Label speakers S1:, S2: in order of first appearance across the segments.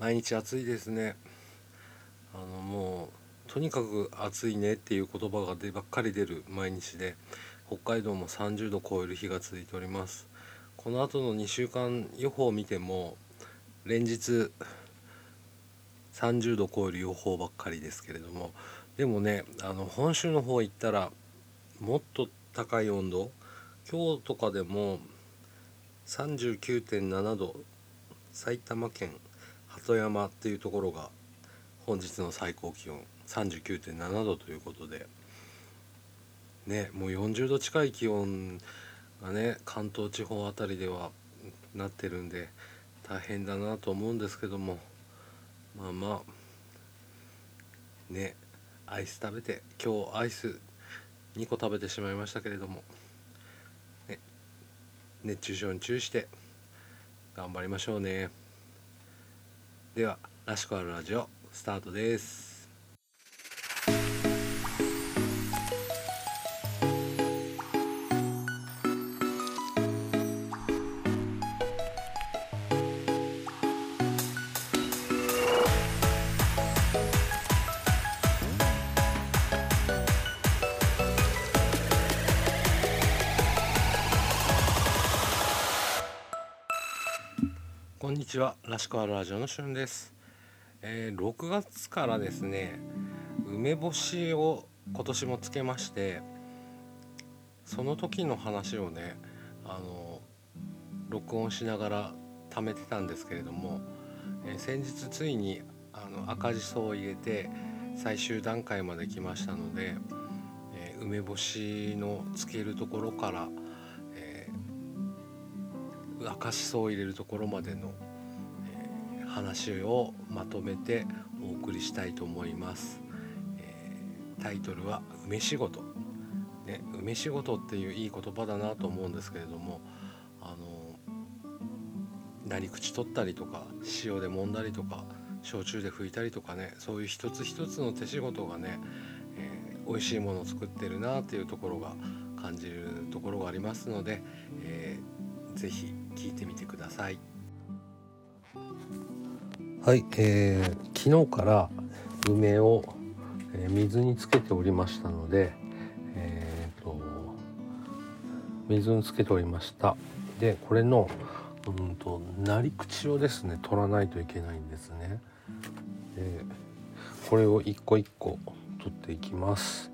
S1: 毎日暑いですね。あのもうとにかく暑いねっていう言葉が出ばっかり出る毎日で北海道も30度超える日が続いております。この後の2週間予報を見ても連日30度超える予報ばっかりですけれどもでもねあの本州の方行ったらもっと高い温度今日とかでも39.7度埼玉県鳩山っていうところが本日の最高気温39.7度ということでねもう40度近い気温がね関東地方あたりではなってるんで大変だなと思うんですけどもまあまあねアイス食べて今日アイス2個食べてしまいましたけれども、ね、熱中症に注意して頑張りましょうね。では「らしくあるラジオ」スタートです。らしくあるラジオのしゅんです、えー、6月からですね梅干しを今年もつけましてその時の話をねあの録音しながら貯めてたんですけれども、えー、先日ついにあの赤じそを入れて最終段階まで来ましたので、えー、梅干しのつけるところから赤しそを入れるところまでの、話をまとめてお送りしたいと思います、えー、タイトルは「梅仕事」ね「梅仕事」っていういい言葉だなと思うんですけれどもあの何口取ったりとか塩で揉んだりとか焼酎で拭いたりとかねそういう一つ一つの手仕事がね、えー、美味しいものを作ってるなっていうところが感じるところがありますので、えー、ぜひ聞いてみてください。はい、えー、昨日から梅を、えー、水につけておりましたので、えーと、水につけておりました。でこれのうんとなり口をですね取らないといけないんですね。でこれを一個一個取っていきます。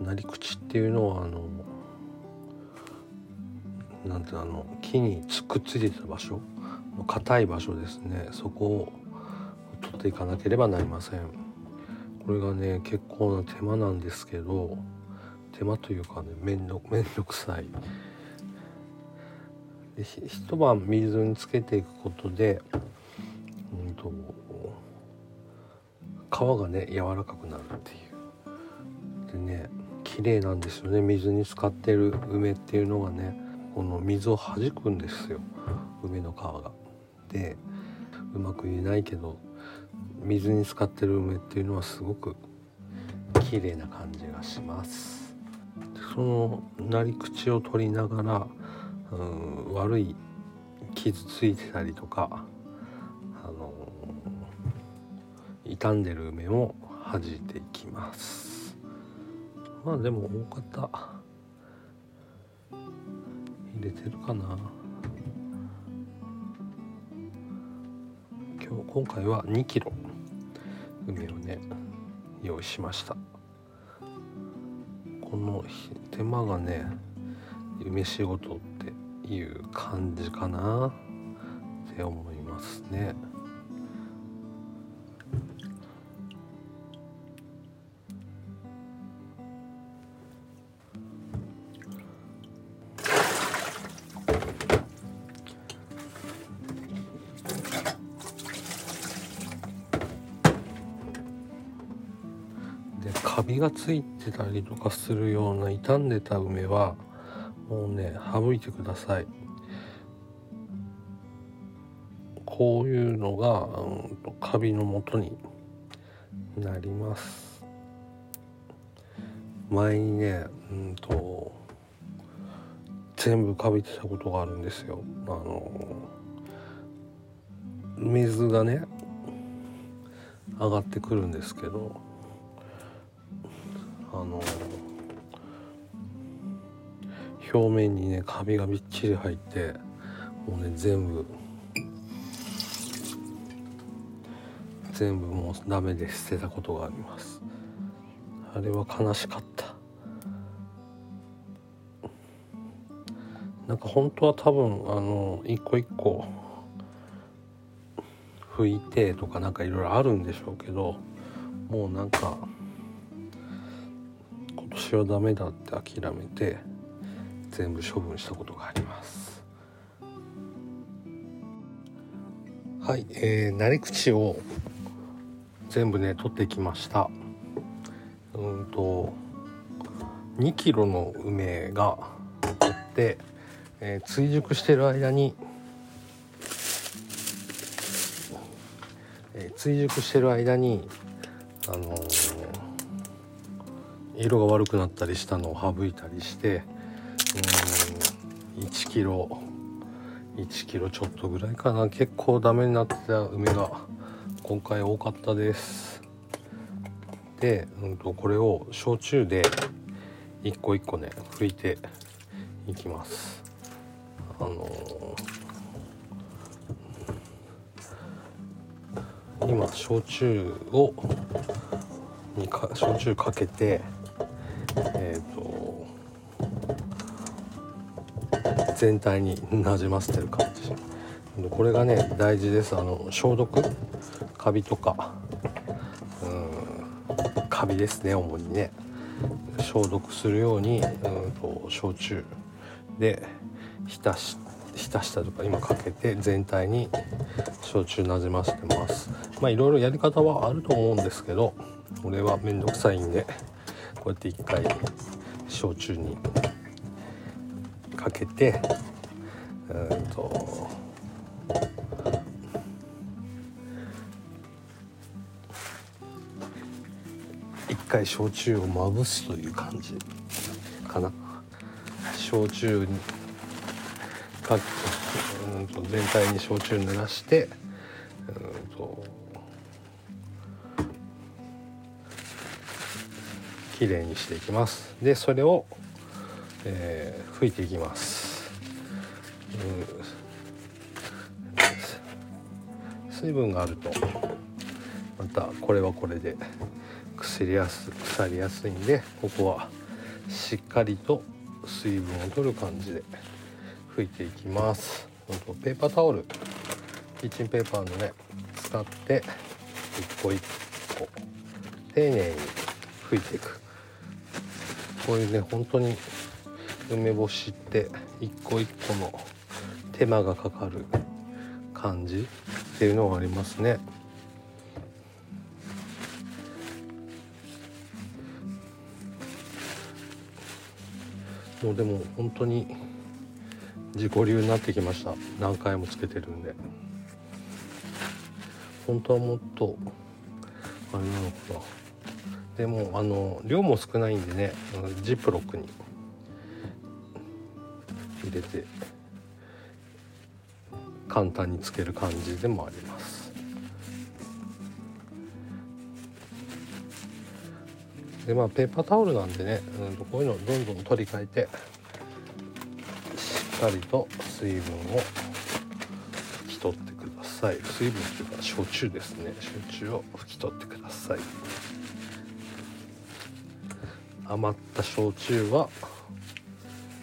S1: なり口っていうのはあのなんてあの木にくっついてた場所硬い場所ですね。そこをていかなければなりません。これがね結構な手間なんですけど手間というかね面倒面倒くさい。で一晩水につけていくことで、うんと、皮がね柔らかくなるっていう。でね綺麗なんですよね。水に浸かってる梅っていうのがねこの水を弾くんですよ。梅の皮が。でうまく言えないけど水に浸かってる梅っていうのはすごく綺麗な感じがします。そのなり口を取りながら、うん、悪い傷ついてたりとか、あの傷んでる梅を弾いていきます。まあでも大方入れてるかな今日今回は2キロ梅をね用意しましたこの手間がね梅仕事っていう感じかなって思いますね。がついてたりとかするような傷んでた梅はもうね省いてください。こういうのが、うん、カビの元になります。前にねうんと全部カビてたことがあるんですよ。あの水がね上がってくるんですけどあの表面にねカビがびっちり入ってもうね全部全部もうダメで捨てたことがあります。あれは悲しかった。なんか本当は多分あの一個一個拭いてとかなんかいろいろあるんでしょうけどもうなんか今年はダメだって諦めて全部処分したことがあります。はい、えー、なり口を全部ね取ってきました。うんと2キロの梅があって、えー、追熟してる間に、えー、追熟してる間にあのー、色が悪くなったりしたのを省いたりしてうん1キロ1キロちょっとぐらいかな。結構ダメになってた梅が今回多かったです。で、うんと、これを焼酎で一個一個ね拭いていきます。あのー、今焼酎をにか焼酎かけてえっ、ー、と全体になじませてる感じ。これがね大事です。あの消毒？カビとか。うんカビですね主にね。消毒するようにうんと焼酎で浸し浸したとか今かけて全体に焼酎なじませてます。まあいろいろやり方はあると思うんですけど俺はめんどくさいんでうやって一回焼酎にかけてうんと一回焼酎をまぶすという感じかな。焼酎にかうんと全体に焼酎濡らしてきれいにしていきます。でそれを、えー、拭いていきます、うん、水分があるとまたこれはこれで腐りやす腐りやすいんでここはしっかりと水分を取る感じで拭いていきます。ペーパータオル。キッチンペーパーのね使って一個一個丁寧に拭いていく。こういうね本当に梅干しって一個一個の手間がかかる感じっていうのがありますね。もうでも本当に自己流になってきました。何回もつけてるんで。本当はもっとあれなのかな。でもあの量も少ないんでねジップロックに入れて簡単につける感じでもあります。でまあペーパータオルなんでね、うん、こういうのをどんどん取り替えてしっかりと水分を拭き取ってください。水分というか焼酎ですね。焼酎を拭き取ってください。余った焼酎は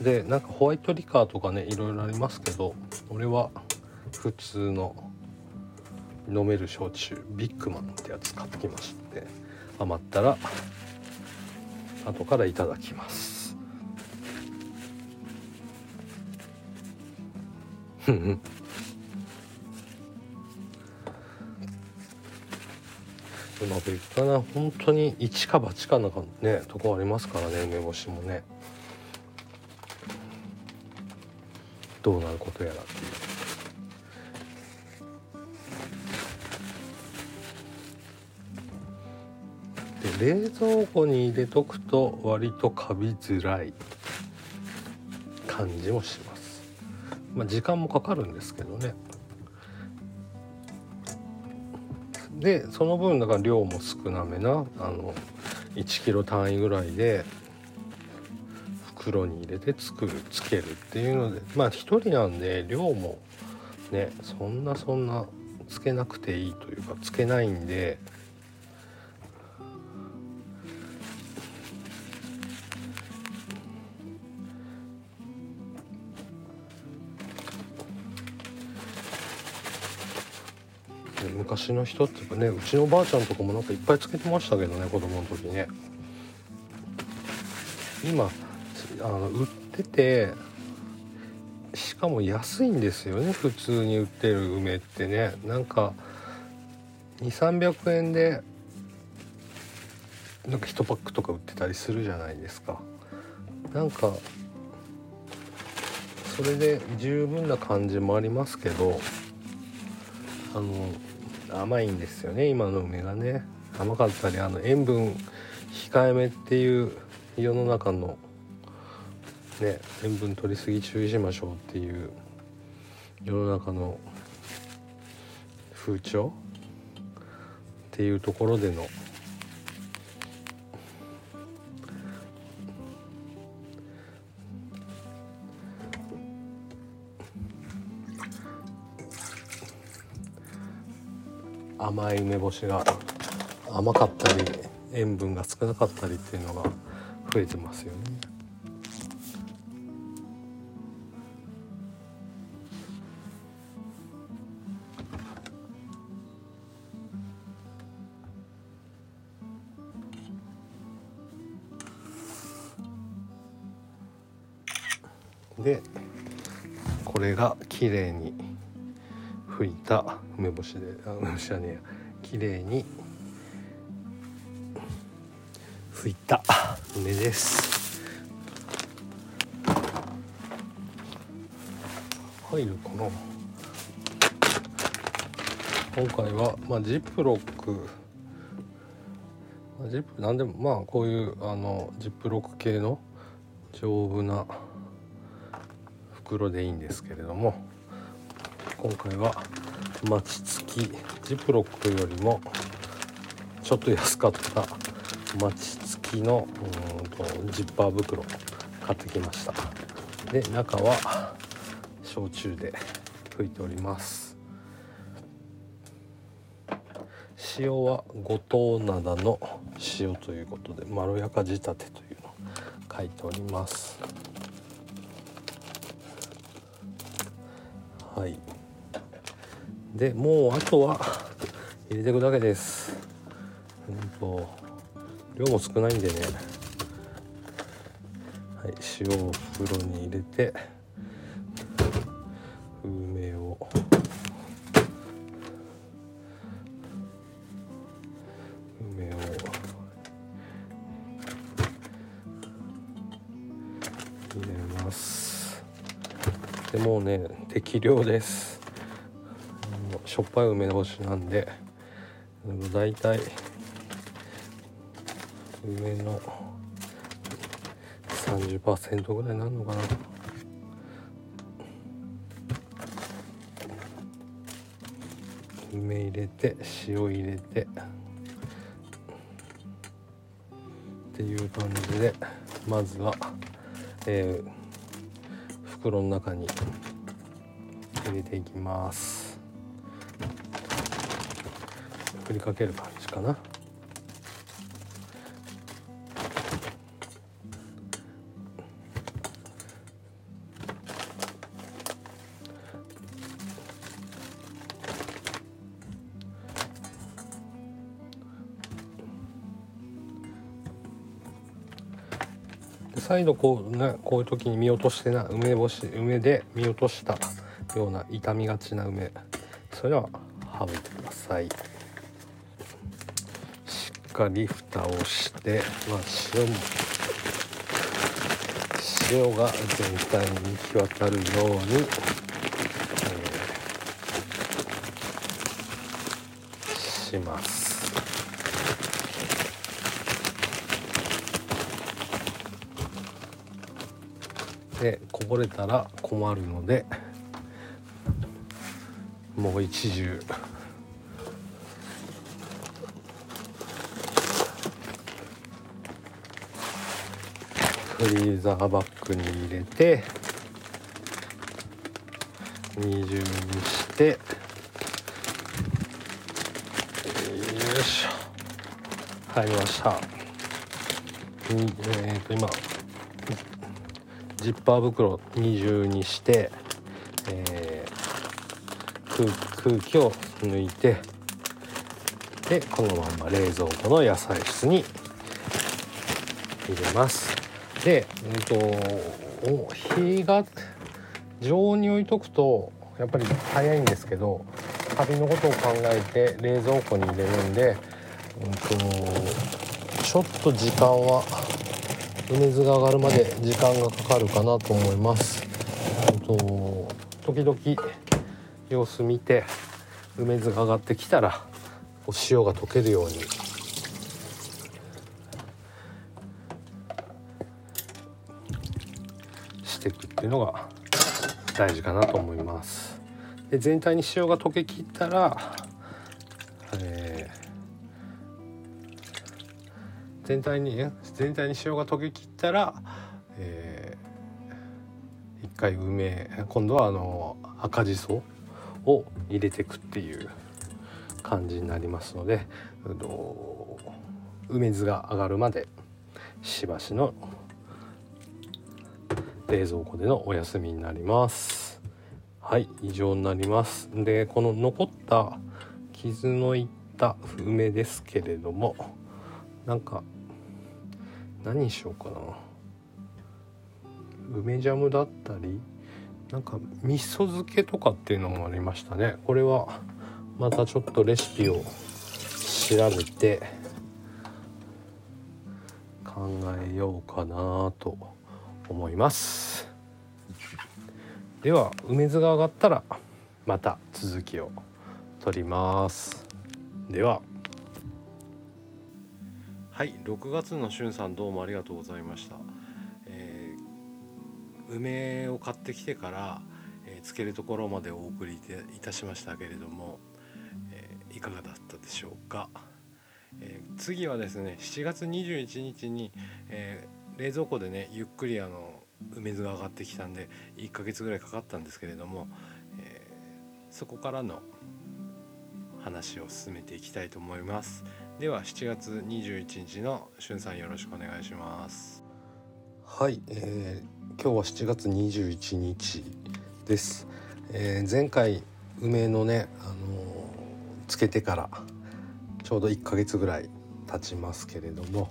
S1: でなんかホワイトリカーとかねいろいろありますけど俺は普通の飲める焼酎ビッグマンってやつ買ってきまして余ったら後からいただきます。ううまくいくかな。本当に一か八かなかねとこありますからね梅干しもね。どうなることやらっていう。冷蔵庫に入れとくと割とカビづらい。感じもします。まあ時間もかかるんですけどね。でその分だから量も少なめなあの1キロ単位ぐらいで袋に入れて作るつけるっていうのでまあ1人なんで量もねそんなそんなつけなくていいというかつけないんで昔の人っていうかねうちのおばあちゃんとかもなんかいっぱいつけてましたけどね子供の時ね。今あの売っててしかも安いんですよね普通に売ってる梅ってね。なんか2300円でなんか1パックとか売ってたりするじゃないですか。なんかそれで十分な感じもありますけどあの甘いんですよね今の梅がね。甘かったりあの塩分控えめっていう世の中のね塩分取りすぎ注意しましょうっていう世の中の風潮っていうところでの甘い梅干しが甘かったり塩分が少なかったりっていうのが増えてますよね。でこれが綺麗に拭いた。梅干しで。あ梅干しはね綺麗に。拭いた。梅です。入るかな。今回は、まあ、ジップロック、まあ、ジップなんでもまあこういうあのジップロック系の丈夫な袋でいいんですけれども。今回は餅つきジプロックよりもちょっと安かった餅つきのうんとジッパー袋買ってきました。で中は焼酎で拭いております。塩は五島灘の塩ということでまろやか仕立てというのを書いております。はい。でもうあとは入れていくだけです。うんと。量も少ないんでね。はい塩を袋に入れて梅を。梅を。入れます。でもうね適量です。しょっぱい梅干しなんでだいたい梅の30%ぐらいになるのかな。梅入れて塩入れてっていう感じでまずは、えー、袋の中に入れていきます。振りかける感じかな再度こうねこういう時に見落としてな梅干し梅で見落としたような傷みがちな梅それは省いてください。かり蓋をして、まあ、塩も塩が全体に行き渡るように、えー、します。でこぼれたら困るのでもう一重フリーザーバッグに入れて二重にしてよいしょ。入りました。えっ、と今ジッパー袋二重にして、えー、空空気を抜いてでこのまま冷蔵庫の野菜室に入れます。でうんと火が常温に置いとくとやっぱり早いんですけどカビのことを考えて冷蔵庫に入れるんで、うんと、ちょっと時間は梅酢が上がるまで時間がかかるかなと思います。うんと時々様子見て梅酢が上がってきたら塩が溶けるようにっていうのが大事かなと思います。で全体に塩が溶けきったら、えー、全体に全体に塩が溶けきったら、えー、一回梅今度はあの赤じそを入れていくっていう感じになりますので梅酢が上がるまでしばしの冷蔵庫でのお休みになります。はい以上になります。でこの残った傷のいった梅ですけれどもなんか何にしようかな。梅ジャムだったりなんか味噌漬けとかっていうのもありましたね。これはまたちょっとレシピを調べて考えようかなと思います。では梅酢が上がったらまた続きを取ります。では。はい6月のしゅんさんどうもありがとうございました、えー、梅を買ってきてから、えー、つけるところまでお送りいたしましたけれども、えー、いかがだったでしょうか、え次はですね7月21日に、え冷蔵庫でねゆっくりあの梅酢が上がってきたんで1ヶ月ぐらいかかったんですけれども、えー、そこからの話を進めていきたいと思います。では7月21日のしゅんさんよろしくお願いします。はい、えー、今日は7月21日です、えー、前回梅のね、あのー、つけてからちょうど1ヶ月ぐらい経ちますけれども、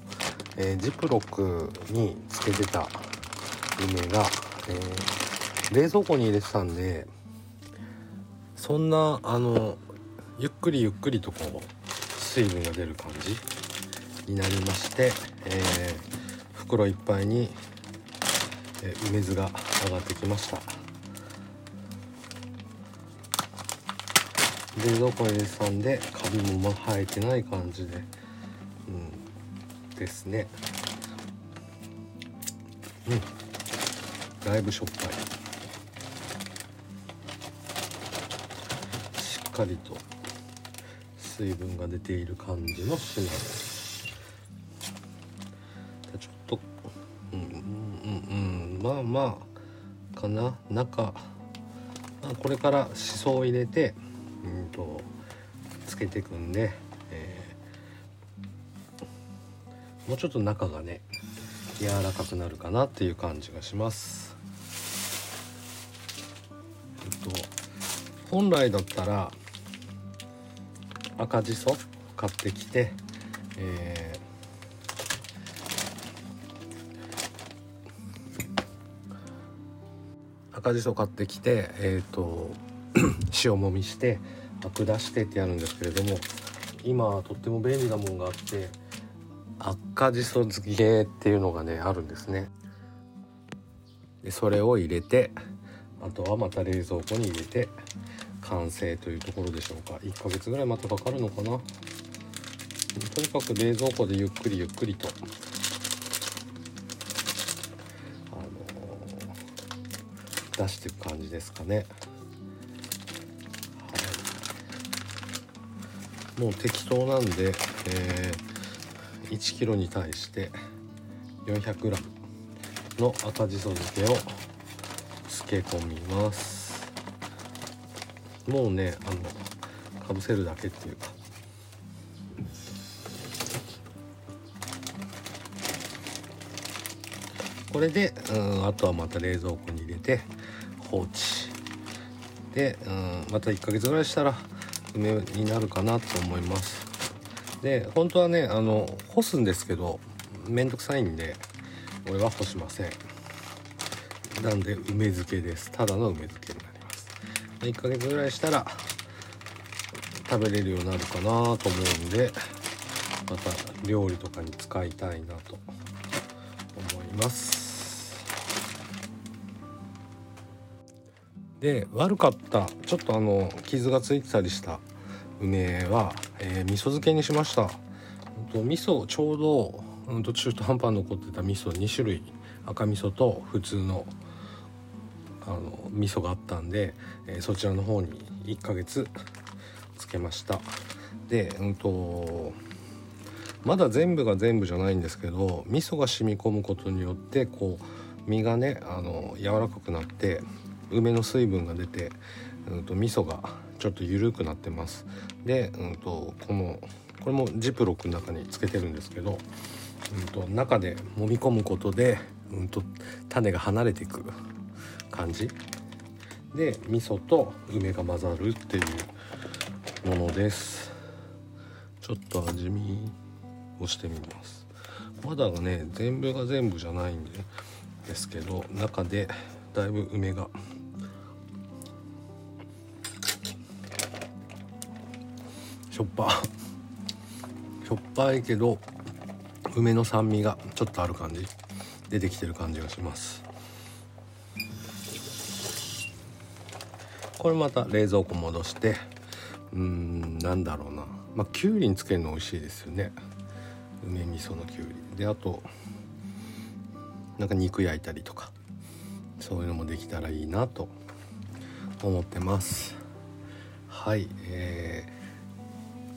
S1: えー、ジップロックにつけてた梅が、えー、冷蔵庫に入れてたんでそんなあのゆっくりゆっくりとこう水分が出る感じになりまして、えー、袋いっぱいに、え、梅酢が上がってきました。冷蔵庫に入れてたんでカビも生えてない感じで、ですね。うん。だいぶしょっぱい。しっかりと水分が出ている感じのシナモン。ちょっとうんうんうんまあまあかな。中、これからしそを入れてうんとつけていくんで、もうちょっと中がね柔らかくなるかなっていう感じがします。えっと本来だったら赤じそ買ってきて、えー、赤じそ買ってきてえっ、ー、と塩もみしてアク出してってやるんですけれども今とっても便利なもんがあって赤じそ漬けっていうのがねあるんですね。でそれを入れてあとはまた冷蔵庫に入れて完成というところでしょうか。1ヶ月ぐらいまたかかるのかな。とにかく冷蔵庫でゆっくりゆっくりと。あのー、出していく感じですかね、はい、もう適当なんで、えー、1 k g に対して 400g の赤じそ漬けを漬け込みます。もうねあのかぶせるだけっていうか。これで、うん、あとはまた冷蔵庫に入れて放置。で、うん、また1ヶ月ぐらいしたら梅になるかなと思います。で本当はねあの干すんですけどめんどくさいんで俺は干しません。なんで梅漬けです。ただの梅漬けになります。1ヶ月ぐらいしたら食べれるようになるかなと思うんでまた料理とかに使いたいなと思います。で悪かったちょっとあの傷がついてたりした梅は、えー、味噌漬けにしました。味噌ちょうど、うん、と中途半端に残ってた味噌2種類。赤味噌と普通のあの味噌があったんで、えー、そちらの方に1ヶ月つけました。でうんとまだ全部が全部じゃないんですけど味噌が染み込むことによってこう身がねあの柔らかくなって梅の水分が出て、うんと、味噌がちょっと緩くなってます。で、うんと、このこれもジップロックの中につけてるんですけど、うんと、中で揉み込むことで、うんと、種が離れていく感じ。で味噌と梅が混ざるっていうものです。ちょっと味見をしてみます。まだがね全部が全部じゃないんでですけど中でだいぶ梅がしょっぱ。しょっぱいけど梅の酸味がちょっとある感じ。出てきてる感じがします。これまた冷蔵庫戻してうんなんだろうな。まあきゅうりにつけるの美味しいですよね。梅味噌のきゅうり。であとなんか肉焼いたりとかそういうのもできたらいいなと思ってます。はいえ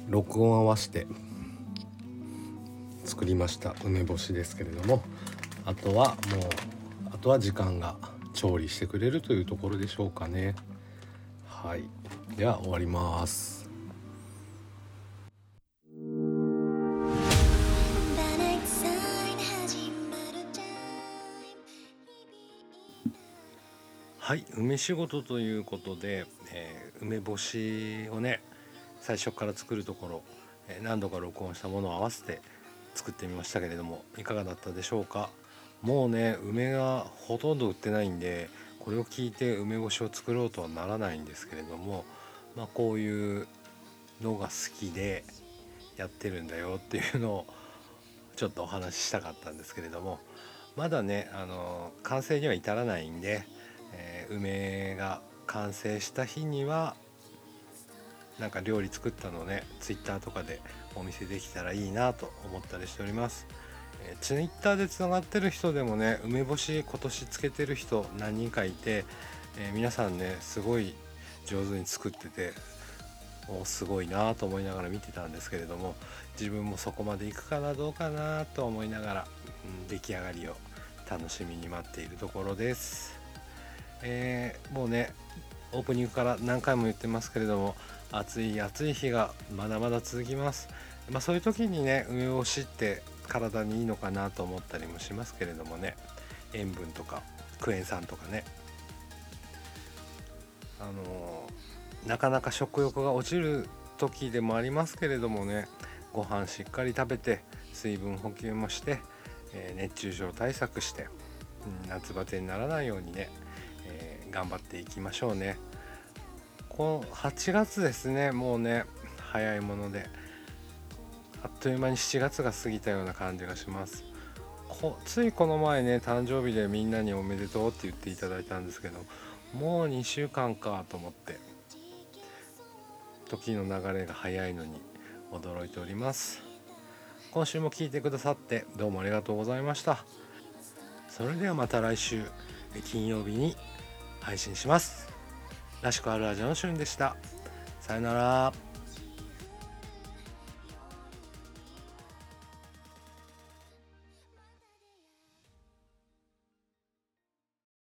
S1: 録音合わせて作りました梅干しですけれどもあとはもうあとは時間が調理してくれるというところでしょうかね。はい。では終わります。はい梅仕事ということで、えー、梅干しをね最初から作るところ何度か録音したものを合わせて作ってみましたけれどもいかがだったでしょうか？もうね梅がほとんど売ってないんでこれを聞いて梅干しを作ろうとはならないんですけれどもまあこういうのが好きでやってるんだよ っていうのをちょっとお話ししたかったんですけれどもまだねあの完成には至らないんで、えー、梅が完成した日にはなんか料理作ったのをね Twitter とかでお見せできたらいいなと思ったりしております、えー、Twitter でつながってる人でもね梅干し今年つけてる人何人かいて、えー、皆さんねすごい上手に作ってておすごいなと思いながら見てたんですけれども自分もそこまでいくかなどうかなと思いながら、うん、出来上がりを楽しみに待っているところです、えー、もうねオープニングから何回も言ってますけれども暑い暑い日がまだまだ続きます、まあ、そういう時にね梅干しって体にいいのかなと思ったりもしますけれどもね。塩分とかクエン酸とかね。あの、なかなか食欲が落ちる時でもありますけれどもね。ご飯しっかり食べて水分補給もして、えー、熱中症対策して、夏バテにならないようにね、えー、頑張っていきましょうね。この8月ですねもうね早いものであっという間に7月が過ぎたような感じがします。こついこの前ね誕生日でみんなにおめでとうって言っていただいたんですけどもう2週間かと思って時の流れが早いのに驚いております。今週も聞いてくださってどうもありがとうございました。それではまた来週金曜日に配信します。らしくあるラジオのしゅんでした。さよなら。